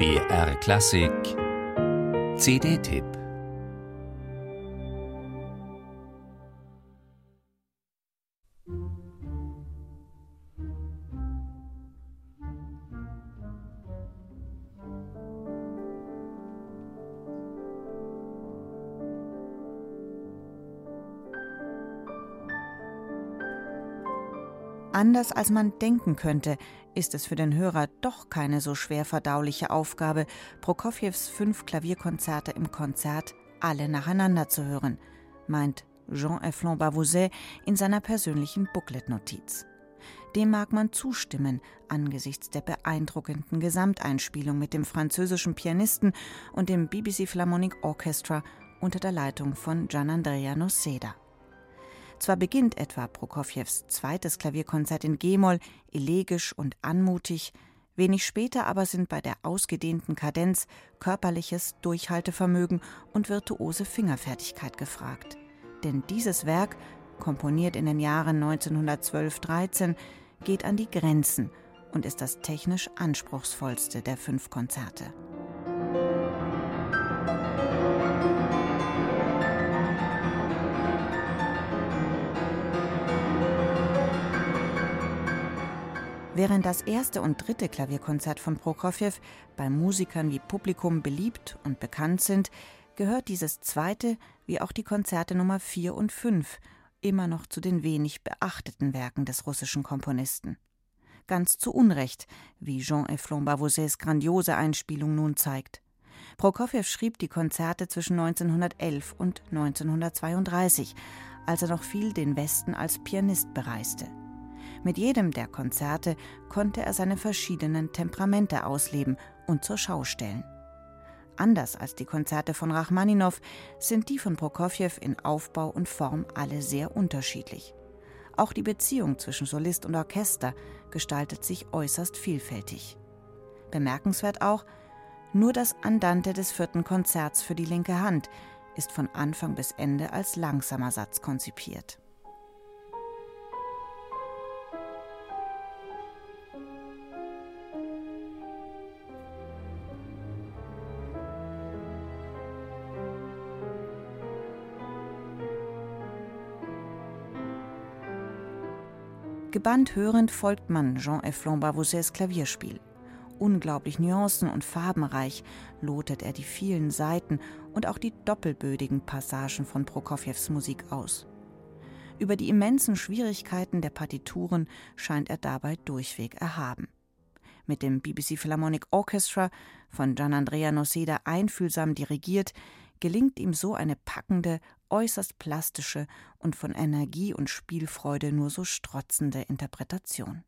BR Klassik. CD-Tipp Anders als man denken könnte, ist es für den Hörer doch keine so schwer verdauliche Aufgabe, Prokofjews fünf Klavierkonzerte im Konzert alle nacheinander zu hören, meint Jean-Efflon Bavouzet in seiner persönlichen Booklet-Notiz. Dem mag man zustimmen angesichts der beeindruckenden Gesamteinspielung mit dem französischen Pianisten und dem BBC Philharmonic Orchestra unter der Leitung von Gianandrea Noceda. Zwar beginnt etwa Prokofjews zweites Klavierkonzert in G-Moll elegisch und anmutig, wenig später aber sind bei der ausgedehnten Kadenz körperliches Durchhaltevermögen und virtuose Fingerfertigkeit gefragt. Denn dieses Werk, komponiert in den Jahren 1912-13, geht an die Grenzen und ist das technisch anspruchsvollste der fünf Konzerte. Während das erste und dritte Klavierkonzert von Prokofjew bei Musikern wie Publikum beliebt und bekannt sind, gehört dieses zweite, wie auch die Konzerte Nummer 4 und 5, immer noch zu den wenig beachteten Werken des russischen Komponisten. Ganz zu Unrecht, wie Jean-Efflon Bavouzets grandiose Einspielung nun zeigt. Prokofjew schrieb die Konzerte zwischen 1911 und 1932, als er noch viel den Westen als Pianist bereiste. Mit jedem der Konzerte konnte er seine verschiedenen Temperamente ausleben und zur Schau stellen. Anders als die Konzerte von Rachmaninow sind die von Prokofjew in Aufbau und Form alle sehr unterschiedlich. Auch die Beziehung zwischen Solist und Orchester gestaltet sich äußerst vielfältig. Bemerkenswert auch, nur das Andante des vierten Konzerts für die linke Hand ist von Anfang bis Ende als langsamer Satz konzipiert. Gebannt hörend folgt man Jean-Efflon Bavouzets Klavierspiel. Unglaublich nuancen- und farbenreich lotet er die vielen Seiten und auch die doppelbödigen Passagen von Prokofjews Musik aus. Über die immensen Schwierigkeiten der Partituren scheint er dabei durchweg erhaben. Mit dem BBC Philharmonic Orchestra, von Gianandrea Noceda einfühlsam dirigiert, gelingt ihm so eine packende, äußerst plastische und von Energie und Spielfreude nur so strotzende Interpretation.